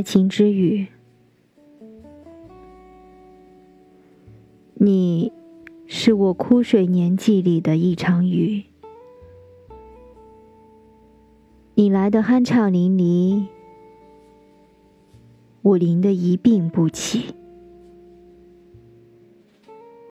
爱情之雨，你是我枯水年纪里的一场雨，你来的酣畅淋漓，我淋得一病不起。